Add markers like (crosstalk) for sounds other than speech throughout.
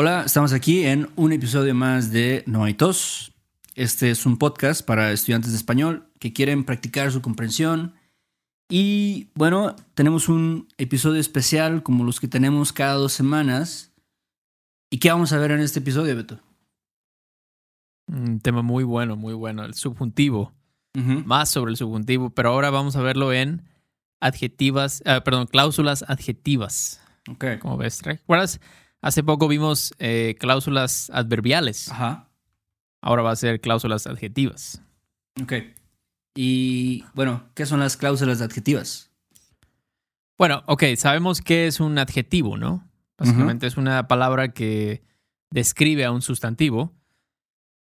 Hola, estamos aquí en un episodio más de No hay tos. Este es un podcast para estudiantes de español que quieren practicar su comprensión. Y bueno, tenemos un episodio especial como los que tenemos cada dos semanas. ¿Y qué vamos a ver en este episodio, Beto? Un tema muy bueno, muy bueno, el subjuntivo. Más sobre el subjuntivo, pero ahora vamos a verlo en adjetivas, ah, perdón, cláusulas adjetivas. Ok. Como ves, ¿recuerdas? Hace poco vimos eh, cláusulas adverbiales. Ajá. Ahora va a ser cláusulas adjetivas. Ok. Y bueno, ¿qué son las cláusulas adjetivas? Bueno, ok, sabemos qué es un adjetivo, ¿no? Básicamente es una palabra que describe a un sustantivo.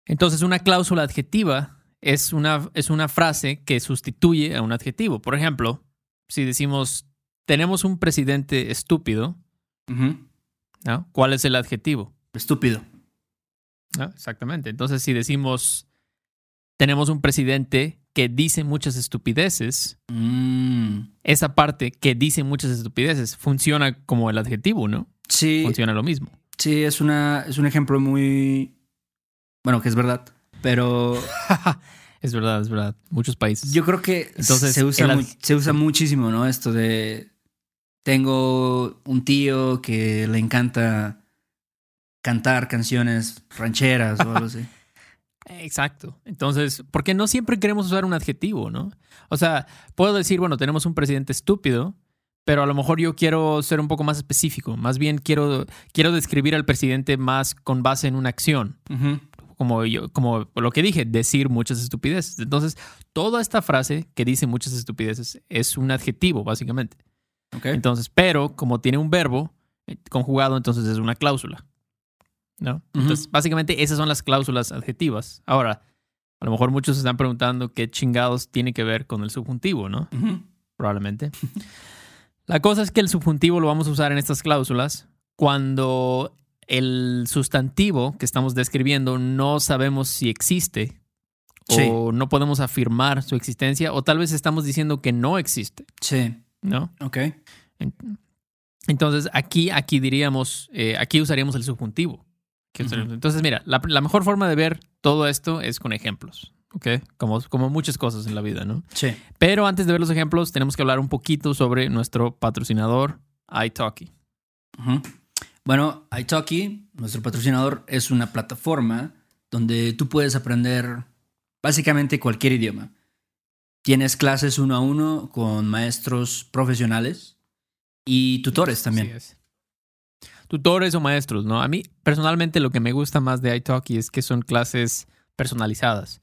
Entonces, una cláusula adjetiva es una, es una frase que sustituye a un adjetivo. Por ejemplo, si decimos, tenemos un presidente estúpido, ¿no? ¿cuál es el adjetivo? Estúpido. ¿No? Exactamente. Entonces, si decimos, tenemos un presidente que dice muchas estupideces, Mm. esa parte que dice muchas estupideces funciona como el adjetivo, ¿no? Sí, Funciona lo mismo. sí, es, una, es un ejemplo muy... Bueno, que es verdad. Pero (laughs) es verdad, es verdad. Muchos países. yo creo que Entonces, se, usa el se usa muchísimo, ¿no? Esto de... Tengo un tío que le encanta cantar canciones rancheras o algo así. (laughs) Exacto. Entonces, porque no siempre queremos usar un adjetivo, ¿no? O sea, puedo decir, bueno, tenemos un presidente estúpido, pero a lo mejor yo quiero ser un poco más específico. Más bien quiero, quiero describir al presidente más con base en una acción. Como yo, como lo que dije, decir muchas estupideces. Entonces, toda esta frase que dice muchas estupideces es un adjetivo, básicamente. Entonces, pero como tiene un verbo eh, conjugado, entonces es una cláusula. ¿No? Entonces, básicamente esas son las cláusulas adjetivas. Ahora, a lo mejor muchos se están preguntando qué chingados tiene que ver con el subjuntivo, ¿no? Probablemente. (laughs) La cosa es que el subjuntivo lo vamos a usar en estas cláusulas cuando el sustantivo que estamos describiendo no sabemos si existe Sí. o no podemos afirmar su existencia o tal vez estamos diciendo que no existe, Sí. ¿No? Ok. En- Entonces, aquí, aquí diríamos, eh, aquí usaríamos el subjuntivo. Entonces, mira, la, la mejor forma de ver todo esto es con ejemplos, ¿ok? Como, como muchas cosas en la vida, ¿no? Sí. Pero antes de ver los ejemplos, tenemos que hablar un poquito sobre nuestro patrocinador, iTalki. Bueno, iTalki, nuestro patrocinador, es una plataforma donde tú puedes aprender básicamente cualquier idioma. Tienes clases uno a uno con maestros profesionales y tutores también. Así es. Tutores o maestros, ¿no? A mí, personalmente, lo que me gusta más de iTalki es que son clases personalizadas.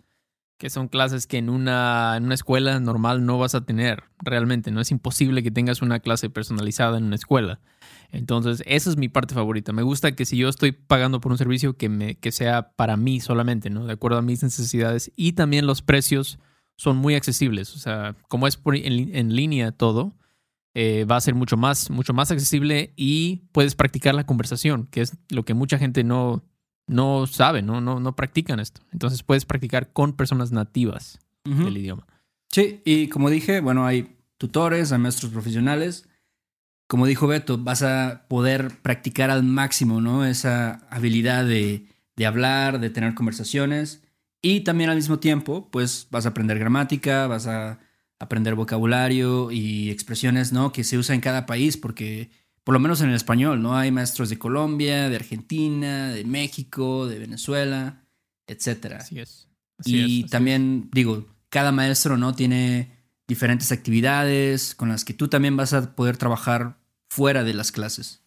Que son clases que en una, en una escuela normal no vas a tener realmente. No es imposible que tengas una clase personalizada en una escuela. Entonces, esa es mi parte favorita. Me gusta que si yo estoy pagando por un servicio, que, me, que sea para mí solamente, ¿no? De acuerdo a mis necesidades. Y también los precios son muy accesibles. O sea, como es por- en, en línea todo, eh, va a ser mucho más, mucho más accesible y puedes practicar la conversación, que es lo que mucha gente no, no sabe, ¿no? No, no practican esto. Entonces puedes practicar con personas nativas del idioma. Sí, y como dije, bueno, hay tutores, hay maestros profesionales. Como dijo Beto, vas a poder practicar al máximo, ¿no? Esa habilidad de, de hablar, de tener conversaciones. Y también al mismo tiempo, pues vas a aprender gramática, vas a aprender vocabulario y expresiones, ¿no? Que se usa en cada país, porque por lo menos en el español, ¿no? Hay maestros de Colombia, de Argentina, de México, de Venezuela, etcétera. Así es. Así es, Y así también, digo, cada maestro, ¿no? Tiene diferentes actividades con las que tú también vas a poder trabajar fuera de las clases.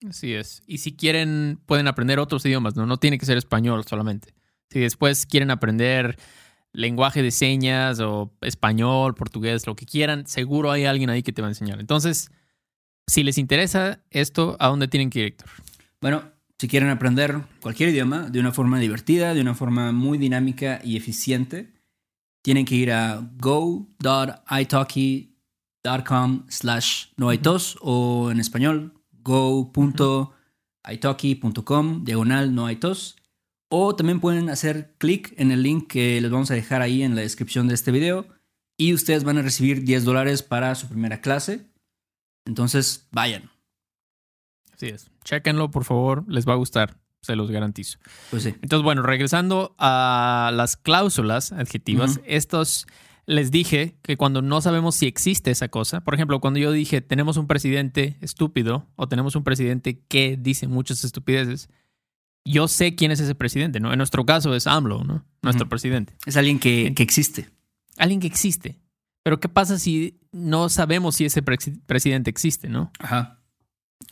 es. Así es. Y si quieren, pueden aprender otros idiomas, ¿no? No tiene que ser español solamente. Si después quieren aprender lenguaje de señas o español, portugués, lo que quieran, seguro hay alguien ahí que te va a enseñar. Entonces, si les interesa esto, ¿a dónde tienen que ir, Héctor? Bueno, si quieren aprender cualquier idioma de una forma divertida, de una forma muy dinámica y eficiente, tienen que ir a go.italki.com slash no hay tos o en español go.italki.com diagonal no hay tos o también pueden hacer clic en el link que les vamos a dejar ahí en la descripción de este video y ustedes van a recibir 10 dólares para su primera clase. Entonces, vayan. Así es. Chéquenlo, por favor, les va a gustar, se los garantizo. Pues sí. Entonces, bueno, regresando a las cláusulas adjetivas, estos les dije que cuando no sabemos si existe esa cosa, por ejemplo, cuando yo dije tenemos un presidente estúpido o tenemos un presidente que dice muchas estupideces, yo sé quién es ese presidente, ¿no? En nuestro caso es AMLO, ¿no? Nuestro presidente. Es alguien que, que existe. Alguien que existe. Pero ¿qué pasa si no sabemos si ese presi- presidente existe, ¿no? Ajá.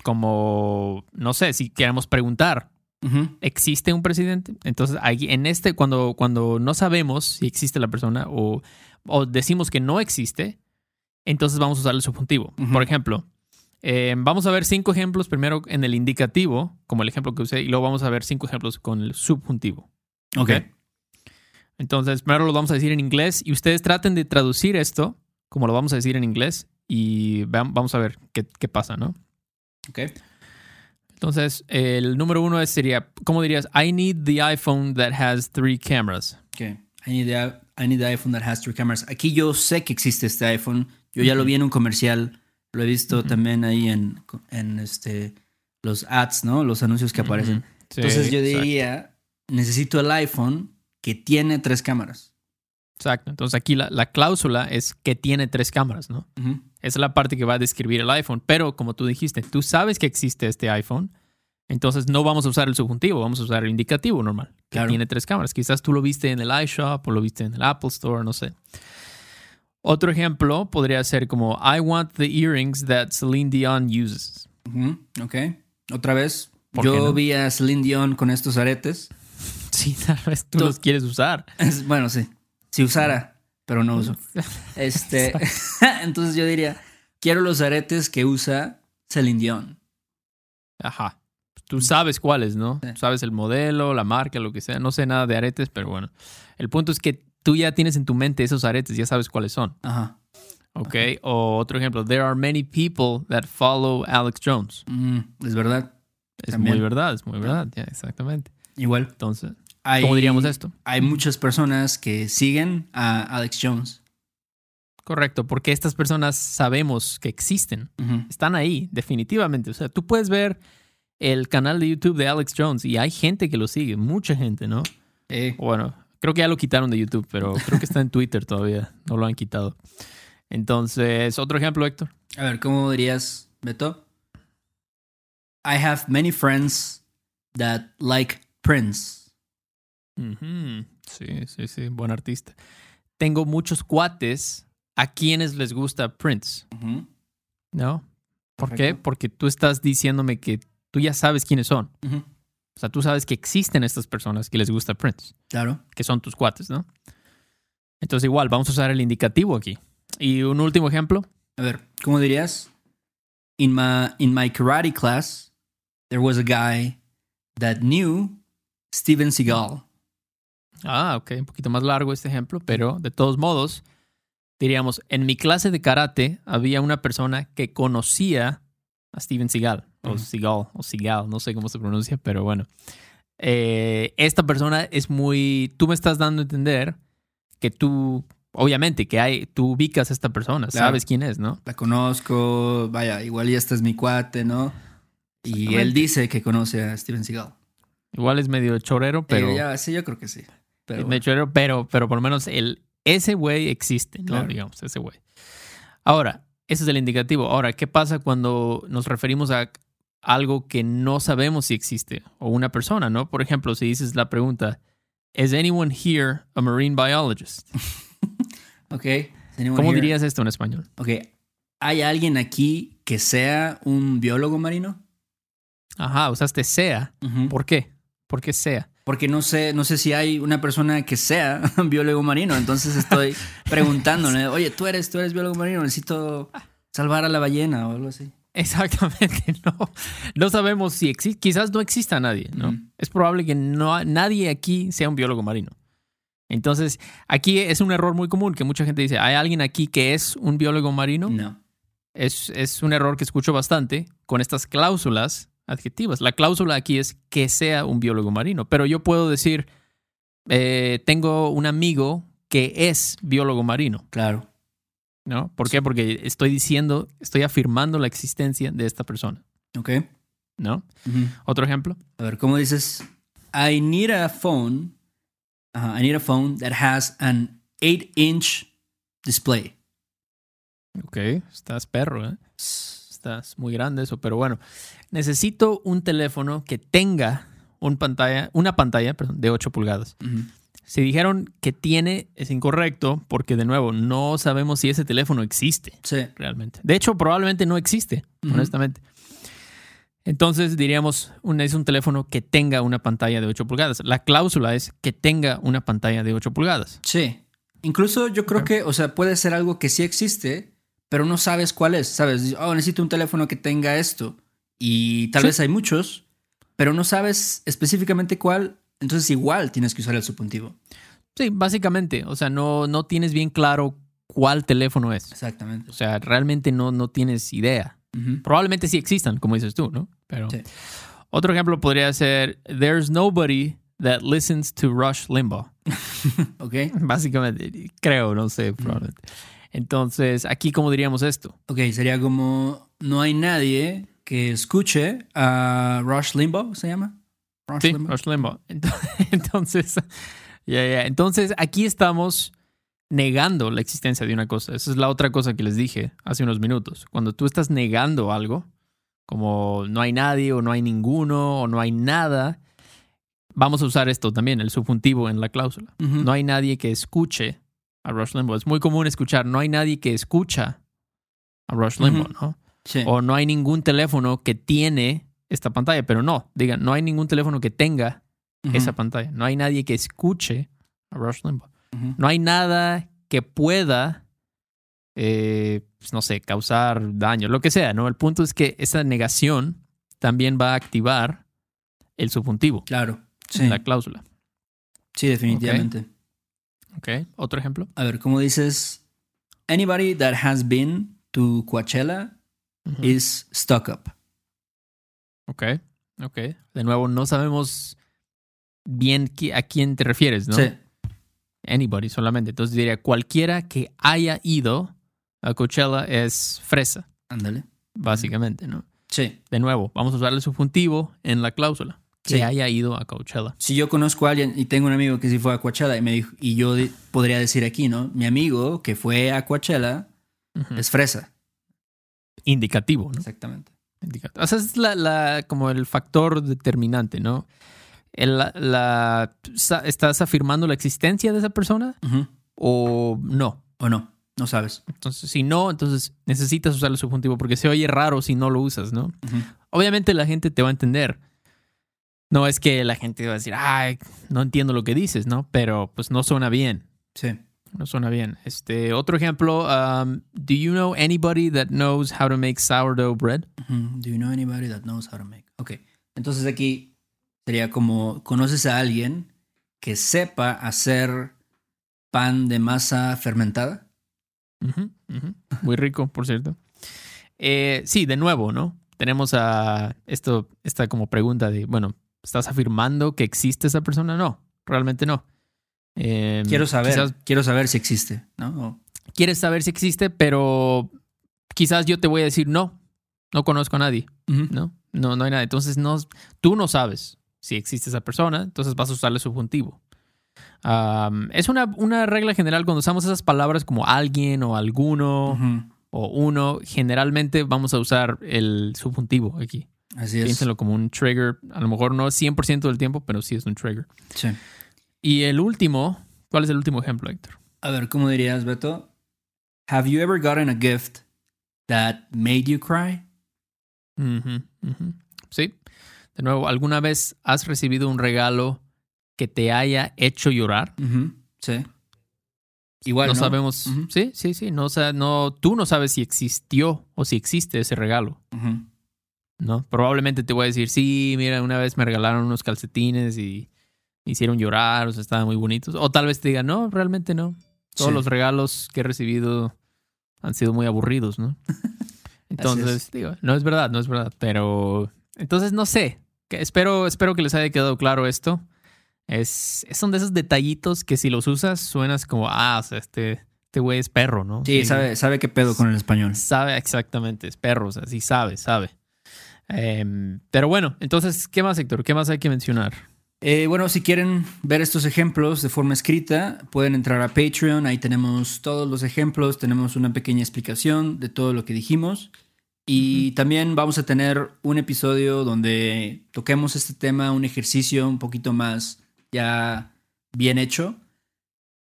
Como, no sé, si queremos preguntar. ¿existe un presidente? Entonces, ahí, en este, cuando, cuando no sabemos si existe la persona o, o decimos que no existe, entonces vamos a usar el subjuntivo. Por ejemplo, eh, vamos a ver cinco ejemplos primero en el indicativo, como el ejemplo que usé, y luego vamos a ver cinco ejemplos con el subjuntivo. Ok. Entonces, primero lo vamos a decir en inglés y ustedes traten de traducir esto como lo vamos a decir en inglés y vamos a ver qué, qué pasa, ¿no? Ok. Entonces, el número uno sería, ¿cómo dirías? I need the iPhone that has three cameras. Ok. I need, the, I need the iPhone that has three cameras. Aquí yo sé que existe este iPhone. Yo ya lo vi en un comercial. Lo he visto también ahí en, en este, los ads, ¿no? Los anuncios que aparecen. Sí, Entonces yo exacto. diría, necesito el iPhone que tiene tres cámaras. Exacto. Entonces, aquí la, la cláusula es que tiene tres cámaras, ¿no? Esa es la parte que va a describir el iPhone. Pero, como tú dijiste, tú sabes que existe este iPhone. Entonces, no vamos a usar el subjuntivo, vamos a usar el indicativo normal, que Claro. tiene tres cámaras. Quizás tú lo viste en el iShop o lo viste en el Apple Store, no sé. Otro ejemplo podría ser como I want the earrings that Celine Dion uses. Ujú. Ok. Otra vez. ¿Por Yo no? vi a Celine Dion con estos aretes. Sí, (laughs) tal vez tú Tú- los quieres usar. Es- bueno, sí. Si usara, pero no uso. (laughs) Este, (laughs) entonces yo diría, quiero los aretes que usa Celine Dion. Ajá. Tú sabes cuáles, ¿no? Sí. Sabes el modelo, la marca, lo que sea. No sé nada de aretes, pero bueno. El punto es que tú ya tienes en tu mente esos aretes, ya sabes cuáles son. Ajá. ¿Ok? O otro ejemplo, there are many people that follow Alex Jones. Mm, es verdad. Es También. muy verdad, es muy verdad, exactamente. Igual. Entonces, Hay, ¿cómo diríamos esto? Hay muchas personas que siguen a Alex Jones. Correcto, porque estas personas sabemos que existen, están ahí, definitivamente. O sea, tú puedes ver el canal de YouTube de Alex Jones y hay gente que lo sigue, mucha gente, ¿no? Eh, Bueno, creo que ya lo quitaron de YouTube, pero creo que está en Twitter todavía, no lo han quitado. Entonces, otro ejemplo, Héctor. a ver, ¿cómo dirías, Beto? I have many friends that like Prince. Sí, sí, sí, buen artista. Tengo muchos cuates a quienes les gusta Prince. ¿no? ¿Por qué? Porque tú estás diciéndome que tú ya sabes quiénes son. O sea, tú sabes que existen estas personas que les gusta Prince, Claro. que son tus cuates, ¿no? Entonces, igual, vamos a usar el indicativo aquí. Y un último ejemplo. A ver, ¿cómo dirías? In my, in my karate class, there was a guy that knew Steven Seagal. Ah, ok, un poquito más largo este ejemplo, pero de todos modos, diríamos, en mi clase de karate había una persona que conocía a Steven Seagal, o Ujú. Seagal, o Seagal, no sé cómo se pronuncia, pero bueno. Eh, esta persona es muy, tú me estás dando a entender que tú, obviamente, que hay, tú ubicas a esta persona, Claro. sabes quién es, ¿no? La conozco, vaya, igual ya este es mi cuate, ¿no? Y él dice que conoce a Steven Seagal. Igual es medio chorero, pero... Eh, ya, sí, yo creo que sí. Pero Es medio chorero, pero, pero por lo menos el, ese güey existe, ¿no? Claro. Digamos, ese güey. Ahora, ese es el indicativo. Ahora, ¿qué pasa cuando nos referimos a algo que no sabemos si existe o una persona, ¿no? Por ejemplo, si dices la pregunta, ¿Is anyone here a marine biologist? (laughs) Ok. ¿Cómo here? dirías esto en español? Ok. ¿Hay alguien aquí que sea un biólogo marino? Ajá, usaste sea. ¿Por qué? ¿Por qué sea? Porque no sé, no sé si hay una persona que sea (laughs) un biólogo marino. Entonces estoy (laughs) preguntándole, oye, tú eres, tú eres biólogo marino, necesito salvar a la ballena o algo así. Exactamente, (laughs) no. No sabemos si existe, quizás no exista nadie, ¿no? Es probable que no, nadie aquí sea un biólogo marino. Entonces, aquí es un error muy común que mucha gente dice, ¿hay alguien aquí que es un biólogo marino? No. Es, es un error que escucho bastante con estas cláusulas adjetivas. La cláusula aquí es que sea un biólogo marino, pero yo puedo decir, eh, tengo un amigo que es biólogo marino, Claro. ¿No? ¿Por qué? Porque estoy diciendo, estoy afirmando la existencia de esta persona. Ok. ¿no? Otro ejemplo. A ver, ¿cómo dices? I need a phone. I need a phone that has an 8-inch display. Ok, estás perro, ¿eh? Estás muy grande eso, pero bueno. Necesito un teléfono que tenga un pantalla, una pantalla perdón, de 8 pulgadas. Ujú. Si dijeron que tiene, es incorrecto, porque de nuevo, no sabemos si ese teléfono existe Sí. realmente. De hecho, probablemente no existe, honestamente. Entonces diríamos, un, es un teléfono que tenga una pantalla de 8 pulgadas. La cláusula es que tenga una pantalla de 8 pulgadas. Sí. Incluso yo creo que, o sea, puede ser algo que sí existe, pero no sabes cuál es. Sabes, oh, necesito un teléfono que tenga esto. Y tal Sí. vez hay muchos, pero no sabes específicamente cuál. Entonces igual tienes que usar el subjuntivo. Sí, básicamente. O sea, no, no tienes bien claro cuál teléfono es. Exactamente. O sea, realmente no, no tienes idea. Probablemente sí existan, como dices tú, ¿no? Pero Sí. otro ejemplo podría ser There's nobody that listens to Rush Limbaugh. (laughs) Ok. Básicamente, creo, no sé, probablemente. Entonces, aquí, ¿cómo diríamos esto? Ok, sería como no hay nadie que escuche a Rush Limbaugh, ¿se llama? Rush Sí, Limbaugh. Rush Limbaugh. (laughs) Ent- Entonces, ya, ya. Entonces, aquí estamos negando la existencia de una cosa. Esa es la otra cosa que les dije hace unos minutos. Cuando tú estás negando algo, como no hay nadie o no hay ninguno o no hay nada, vamos a usar esto también, el subjuntivo en la cláusula. No hay nadie que escuche a Rush Limbaugh. Es muy común escuchar, no hay nadie que escucha a Rush Limbaugh, ¿no? Sí. O no hay ningún teléfono que tiene esta pantalla, pero no, digan, no hay ningún teléfono que tenga esa pantalla. No hay nadie que escuche a Rush Limbaugh. No hay nada que pueda, eh, pues, no sé, causar daño, lo que sea, ¿no? El punto es que esa negación también va a activar el subjuntivo, Claro. Sí. la cláusula. Sí, definitivamente. ¿Ok? Otro ejemplo. A ver, ¿cómo dices? Anybody that has been to Coachella is stuck up. Ok, ok. De nuevo, no sabemos bien a quién te refieres, ¿no? Sí. Anybody solamente. Entonces diría, cualquiera que haya ido a Coachella es fresa, Ándale. básicamente, ¿no? Sí. De nuevo, vamos a usar el subjuntivo en la cláusula. Que Sí. haya ido a Coachella. Si yo conozco a alguien y tengo un amigo que sí fue a Coachella y me dijo, y yo podría decir aquí, ¿no? Mi amigo que fue a Coachella es fresa. Indicativo, ¿no? Exactamente. O sea, es la, la- como el factor determinante, ¿no? El- la, ¿Estás afirmando la existencia de esa persona o no? O no, no sabes. Entonces, si no, entonces necesitas usar el subjuntivo porque se oye raro si no lo usas, ¿no? Obviamente la gente te va a entender. No es que la gente va a decir, ay, no entiendo lo que dices, ¿no? Pero pues no suena bien. Sí. No suena bien. Este, otro ejemplo, um, do you know anybody that knows how to make sourdough bread? Do you know anybody that knows how to make? Ok. Entonces aquí sería como, ¿conoces a alguien que sepa hacer pan de masa fermentada? Muy rico, por cierto. Eh, sí, de nuevo, ¿no? Tenemos a esto, esta como pregunta de, bueno, ¿estás afirmando que existe esa persona? No, realmente no. Eh, Quiero saber, quizás quiero saber si existe, ¿no? O- quieres saber si existe, pero quizás yo te voy a decir no, no conozco a nadie, ¿no? No, no hay nada. Entonces no, tú no sabes si existe esa persona, entonces vas a usarle subjuntivo. Am, es una, una regla general cuando usamos esas palabras como alguien o alguno o uno, generalmente vamos a usar el subjuntivo aquí. Así es. Piénsenlo como un trigger, a lo mejor no 100% del tiempo, pero sí es un trigger. Sí. Y el último, ¿cuál es el último ejemplo, Héctor? A ver, ¿cómo dirías, Beto? Have you ever gotten a gift that made you cry? Ujú. Sí. De nuevo, ¿alguna vez has recibido un regalo que te haya hecho llorar? Ujú. Sí. Igual, no, ¿no? sabemos. Sí, sí, sí. No, sa- no, tú no sabes si existió o si existe ese regalo. Ujú. ¿no? Probablemente te voy a decir, sí, mira, una vez me regalaron unos calcetines y me hicieron llorar, o sea, estaban muy bonitos. O tal vez te diga, no, realmente no. Todos Sí. los regalos que he recibido han sido muy aburridos, ¿no? (laughs) Entonces, es. digo, no es verdad, no es verdad. Pero, entonces, no sé. Espero, espero que les haya quedado claro esto. Es, son de esos detallitos que si los usas suenas como, ah, o sea, este, este güey es perro, ¿no? Sí, sabe, sabe qué pedo con el español. Sabe exactamente, es perro, o sea, sí sabe, sabe. Em, pero bueno, entonces, ¿qué más, Héctor? ¿Qué más hay que mencionar? Eh, bueno, si quieren ver estos ejemplos de forma escrita, pueden entrar a Patreon. Ahí tenemos todos los ejemplos, tenemos una pequeña explicación de todo lo que dijimos. Y también vamos a tener un episodio donde toquemos este tema, un ejercicio un poquito más ya bien hecho.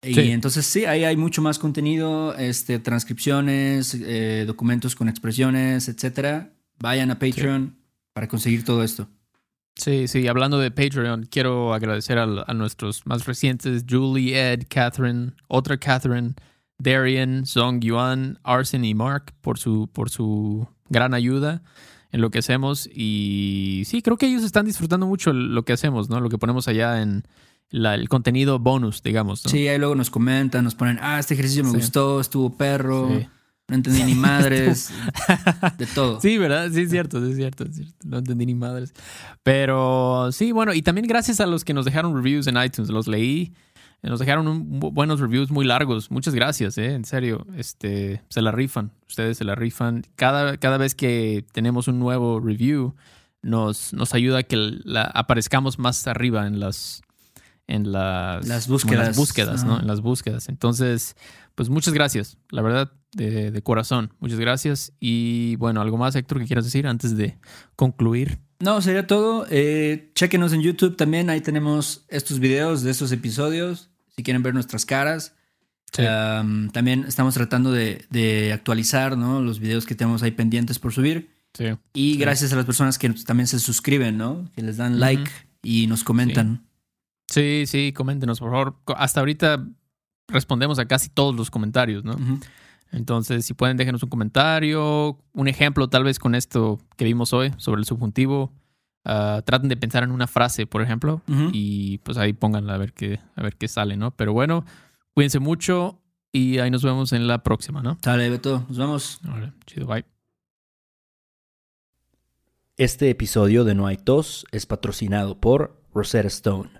Y entonces sí, ahí hay mucho más contenido, este, transcripciones, eh, documentos con expresiones, etcétera. Vayan a Patreon para conseguir todo esto. Sí, sí, hablando de Patreon, quiero agradecer a, nuestros más recientes, Julie, Ed, Catherine, otra Catherine, Darian, Zong Yuan, Arsen y Mark por su, por su gran ayuda en lo que hacemos. Y sí, creo que ellos están disfrutando mucho lo que hacemos, ¿no? Lo que ponemos allá en el contenido bonus, digamos. Sí, ahí luego nos comentan, nos ponen, ah, este ejercicio me gustó, estuvo perro. No entendí ni madres, (laughs) de todo. Sí, ¿verdad? Sí, es cierto, es cierto, es cierto. No entendí ni madres. Pero sí, bueno, y también gracias a los que nos dejaron reviews en iTunes, los leí. Nos dejaron buenos reviews muy largos. Muchas gracias, ¿eh? En serio. Este, se la rifan. Ustedes se la rifan. Cada, cada vez que tenemos un nuevo review, nos, nos ayuda a que la, aparezcamos más arriba en las, en las, búsquedas. búsquedas, ¿no? En las búsquedas. Entonces, pues muchas gracias. La verdad, de, corazón. Muchas gracias. Y bueno, ¿algo más, Héctor, que quieras decir antes de concluir? No, sería todo. Eh, chequenos en YouTube también. Ahí tenemos estos videos de estos episodios. Si quieren ver nuestras caras. también estamos tratando de, actualizar ¿no? los videos que tenemos ahí pendientes por subir. Sí. Y gracias a las personas que también se suscriben, ¿no? Que les dan like y nos comentan. Sí. sí, coméntenos, por favor. Hasta ahorita respondemos a casi todos los comentarios, ¿no? Entonces, si pueden, déjenos un comentario, un ejemplo tal vez con esto que vimos hoy sobre el subjuntivo. Ah, traten de pensar en una frase, por ejemplo, y pues ahí pónganla a ver qué, a ver qué sale, ¿no? Pero bueno, cuídense mucho y ahí nos vemos en la próxima, ¿no? Dale, Beto, nos vemos. chido, bye. Este episodio de No hay tos es patrocinado por Rosetta Stone.